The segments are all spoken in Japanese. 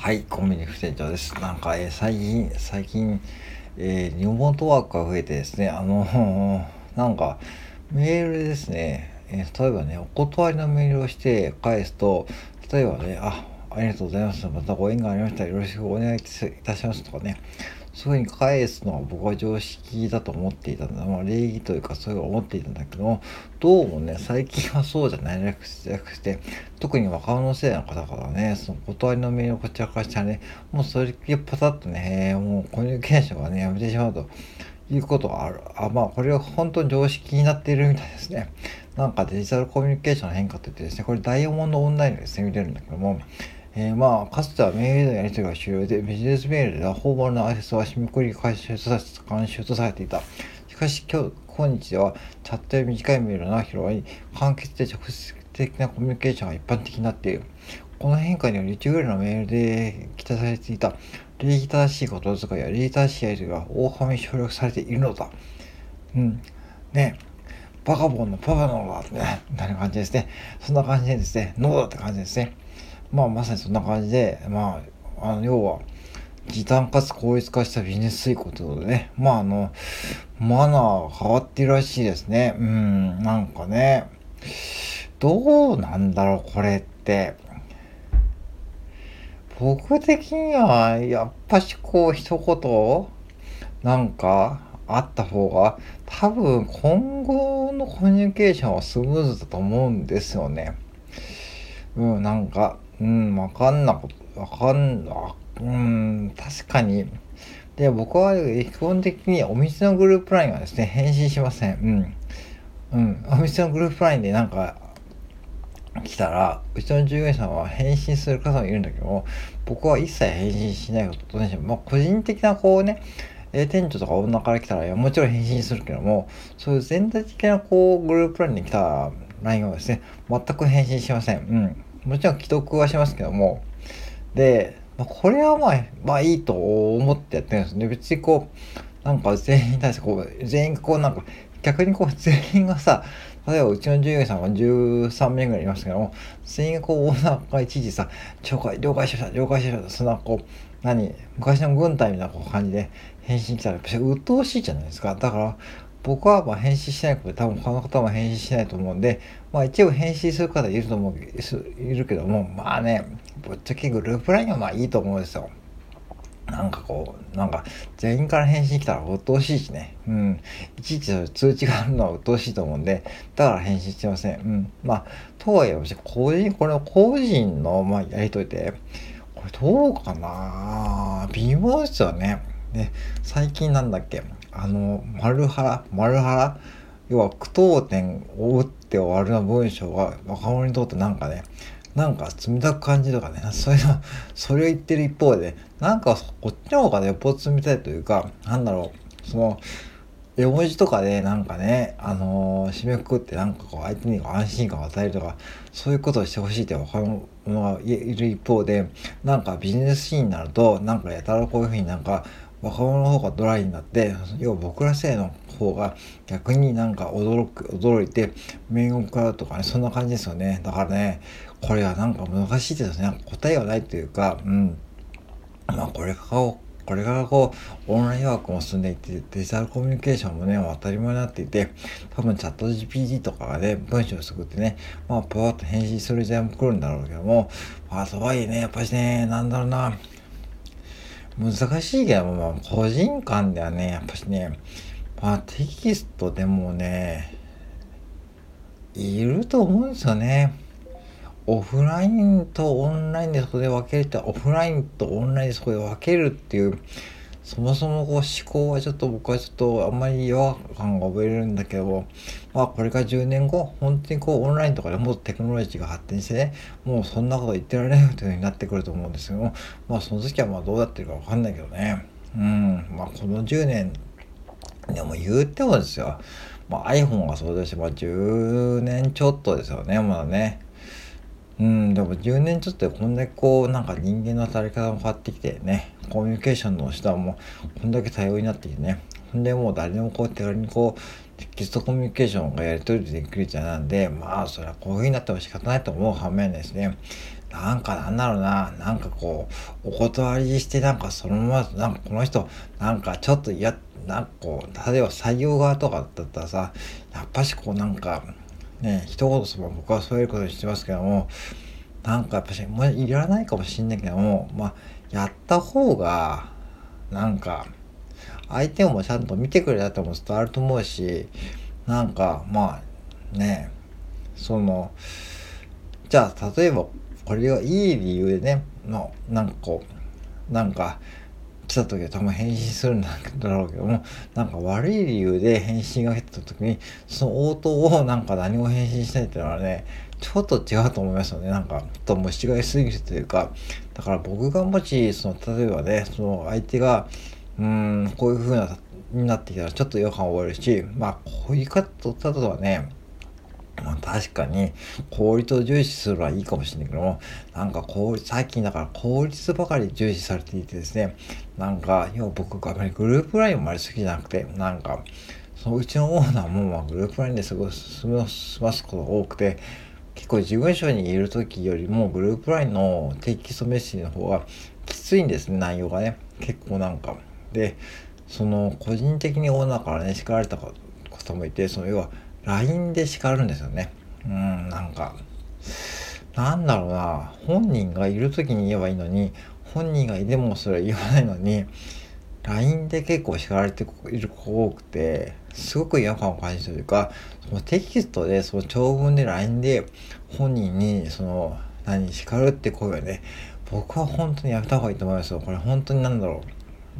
はい、コンビニ副店長です。なんか、えー、最近、最近、えー、リモートワークが増えてですね、あの なんか、メールでですね、えー、例えばね、お断りのメールをして返すと、例えばね、あ、ありがとうございます。またご縁がありましたらよろしくお願いいたしますとかね、そういうふうに返すのは僕は常識だと思っていたんだ。まあ、礼儀というかそういうのを思っていたんだけども、どうもね、最近はそうじゃないらくて、特に若者世代の方からね、その断りのメールをこちらからしたらね、もうそれっパタッとね、もうコミュニケーションがね、やめてしまうと。いうことがある。あ、まあ、これは本当に常識になっているみたいですね。なんかデジタルコミュニケーションの変化といってですね、これダイヤモンドオンラインでですね、見れるんだけども、えー、まあ、かつてはメールのやり取りが終了で、ビジネスメールでは訪問の挨拶は締めくり回収と監修とされていた。しかし今日、今日では、チャットや短いメールが広がり、簡潔で直接的なコミュニケーションが一般的になっている。この変化により、1ぐらいのメールで期待されていた礼儀正しい言葉遣いや礼儀正しいやり取りが大幅に省略されているのだ。うん。ねバカボンのパパのだってね、みたいな感じですね。そんな感じでですね、ノーだって感じですね。まあまさにそんな感じで、まあ、あの、要は、時短かつ効率化したビジネス遂行ということでね、まああの、マナー変わってるらしいですね。うん、なんかね、どうなんだろう、これって。僕的には、やっぱしこう、一言、なんか、あった方が、多分今後のコミュニケーションはスムーズだと思うんですよね。うん、なんか、うん、わかんなこと、わかんな、うん、確かに。で、僕は基本的にお店のグループラインはですね、返信しません。うん。うん。お店のグループラインでなんか、来たら、うちの従業員さんは返信する方もいるんだけども、僕は一切返信しないことにしてまあ、個人的なこうね、え店長とか女から来たらいや、もちろん返信するけども、そういう全体的なこう、グループラインに来た LINE はですね、全く返信しません。うん。もちろん既読はしますけども、で、これはまあ、まあいいと思ってやってるんですね。別にこう、なんか全員に対してこう、全員こうなんか、逆にこう全員がさ、例えばうちの従業員さんは13名ぐらいいますけども、全員がこう、女が一時さ、了解、了解しました、了解しました、そんなこう、何、昔の軍隊みたいな感じで返信来たら、やっぱ鬱陶しいじゃないですか。だから、僕はまあ返信しないことで多分他の方も返信しないと思うんで、まあ一応返信する方いると思う、いるけども、まあね、ぶっちゃけグループ LINE はまあいいと思うんですよ。なんかこう、なんか全員から返信来たら鬱陶しいしね。うん。いちいち通知があるのは鬱陶しいと思うんで、だから返信してません。うん。まあ、とはいえ、個人、これ個人の、まあ、やりとりで、これどうかな微妙ですよね。で、最近なんだっけあの、丸原、丸原、要は句読点を打って終わるような文章が若者にとってなんかね、なんか冷たく感じとかね、そういうの、それを言ってる一方で、なんかこっちの方がね、よっぽど冷たいというか、なんだろう、その、絵文字とかでなんかね、あのー、締めくくってなんかこう相手に安心感を与えるとか、そういうことをしてほしいって若者がいる一方で、なんかビジネスシーンになると、なんかやたらこういうふうになんか、若者の方がドライになって要は僕ら世代の方が逆になんか驚く驚いて面を食らうとかねそんな感じですよね。だからねこれはなんか難しいですね。答えはないというかうん。まあこれからこれからこうオンラインワークも進んでいってデジタルコミュニケーションもね当たり前になっていて多分チャット GPT とかがね文章を作ってねまあパワッと返信する時代も来るんだろうけどもまあとはいえねやっぱりねなんだろうな。難しいけど、まあ、個人間ではね、やっぱしね、まあ、テキストでもね、いると思うんですよね。オフラインとオンラインでそこで分けるって、オフラインとオンラインでそこで分けるっていう、そもそもこう思考はちょっと僕はちょっとあんまり違和感が覚えるんだけど、まあこれから10年後、本当にこうオンラインとかでもっとテクノロジーが発展してね、もうそんなこと言ってられないというふうになってくると思うんですけども、まあその時はまあどうなってるかわかんないけどね。うん、まあこの10年、でも言ってもですよ、まあ iPhone がそうだし、まあ10年ちょっとですよね、まだね。うん、でも10年ちょっとでこんだけこう、なんか人間の働き方も変わってきてね、コミュニケーションの手段もこんだけ多様になってきてね、ほんでもう誰でもこう手軽にこう、テキストコミュニケーションがやり取りできるじゃなんで、まあそれはこういう風になっても仕方ないと思う反面ですね、なんかなんだろうな、なんかこう、お断りしてなんかそのまま、なんかこの人、なんかちょっと嫌、なんかこう、例えば採用側とかだったらさ、やっぱしこうなんか、ね、一言そば僕はそういうことにしてますけども、なんかやっぱし、もういらないかもしんないけども、まあ、やった方が、なんか、相手もちゃんと見てくれたとも伝わると思うし、なんか、まあ、ね、その、じゃあ、例えば、これがいい理由でね、の、なんかこう、なんか、来た時は多分返信するんだろうけども、なんか悪い理由で返信が来た時に、その応答をなんか何も返信しないっていうのはね、ちょっと違うと思いますよね。なんか、ちょっと虫がいすぎるというか、だから僕がもし、その、例えばね、その相手が、うん、こういう風な、になってきたらちょっと違和感を覚えるし、まあ、こういう方とはね、まあ、確かに効率を重視するのはいいかもしれないけども、なんか効率、最近だから効率ばかり重視されていてですね、なんか、要は僕があまりグループラインもあまり好きじゃなくて、なんか、そのうちのオーナーもまあグループラインですごい済ますことが多くて、結構事務所にいる時よりもグループラインのテキストメッセージの方がきついんですね、内容がね。結構なんか。で、その個人的にオーナーからね、叱られた方もいて、その要は LINE で叱るんですよね。うん、なんか、なんだろうな、本人がいる時に言えばいいのに、本人がいてもそれは言わないのに、LINE で結構叱られている子多くて、すごく違和感を感じたというか、そのテキストで、その長文で LINE で本人に、その、何、叱るって声はね、僕は本当にやめた方がいいと思いますよ。これ本当になんだろ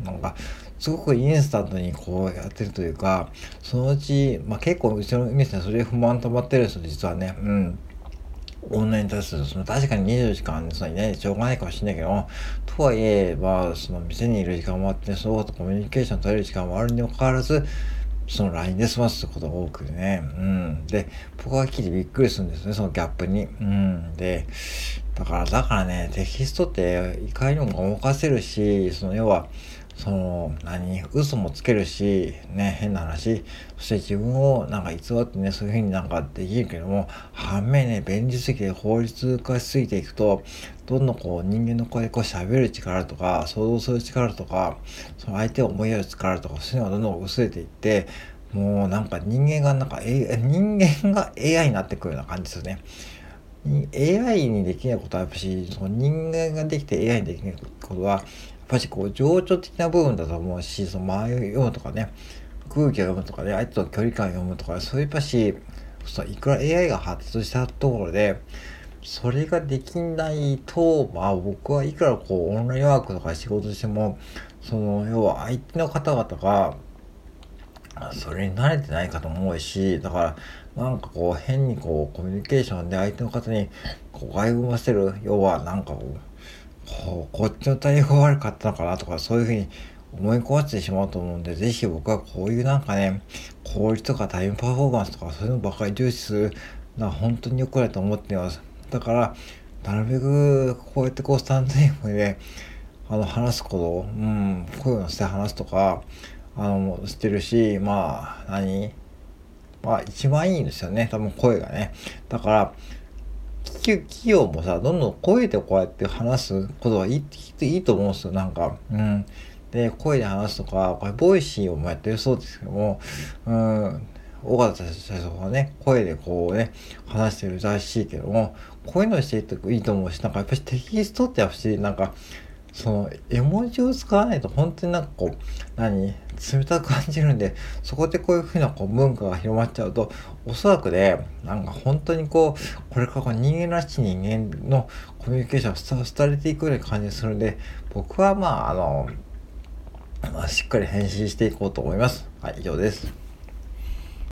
う。なんか、すごくインスタントにこうやってるというか、そのうち、まあ結構うちの店はそれ不満溜まってるんですよ、実はね。うん。オンラインに対する、その確かに24時間そのいないしょうがないかもしれないけどとはいえ、まあ、その店にいる時間もあって、そのとコミュニケーション取れる時間もあるにもかかわらず、その LINE で済ますことが多くね。うん。で、僕は聞いてびっくりするんですね、そのギャップに。うん。で、だから、だからね、テキストっていかにもごまかせるし、その要は、その、何、嘘もつけるし、ね、変な話、そして自分をなんか偽ってね、そういうふうになんかできるけども、反面ね、便利すぎて法律化しすぎていくと、どんどんこう人間の声でこう喋る力とか、想像する力とか、その相手を思いやる力とか、そういうのがどんどん薄れていって、もうなんか人間がなんか、A、人間が AI になってくるような感じですよね。AI にできないことはやっぱし、その人間ができて AI にできないことは、ぱしこう情緒的な部分だと思うしその間合いを読むとかね空気を読むとかね相手と距離感を読むとかそういうやっぱしいくら AI が発達したところでそれができないとまあ僕はいくらこうオンラインワークとか仕事してもその要は相手の方々がそれに慣れてないかと思うしだからなんかこう変にこうコミュニケーションで相手の方にこう外部ませる要はなんかこうこっちの対応が悪かったのかなとかそういうふうに思い込ませてしまうと思うんで、ぜひ僕はこういうなんかね、効率とかタイムパフォーマンスとかそういうのばかり重視するのは本当に良くないと思っています。だから、なるべくこうやってこうスタンド F で、あの、話すこと、うん、声を乗せて話すとか、あの、してるし、まあ、何？まあ、一番いいんですよね。多分声がね。だから、企業もさ、どんどん声でこうやって話すことはいいいいと思うんですよ、なんか。うん。で、声で話すとか、これ、ボイシーをもやってるそうですけども、うん、緒方社長がね、声でこうね、話してるらしいけども、こういうのをしていいと思うし、なんかやっぱりテキストってやっぱし、なんか、その絵文字を使わないと本当になんかこう何冷たく感じるんでそこでこういうふうなこう文化が広まっちゃうとおそらくねなんか本当にこうこれから人間らしい人間のコミュニケーションが廃れていくような感じするんで僕はまああの、まあ、しっかり返信していこうと思います。はい以上です。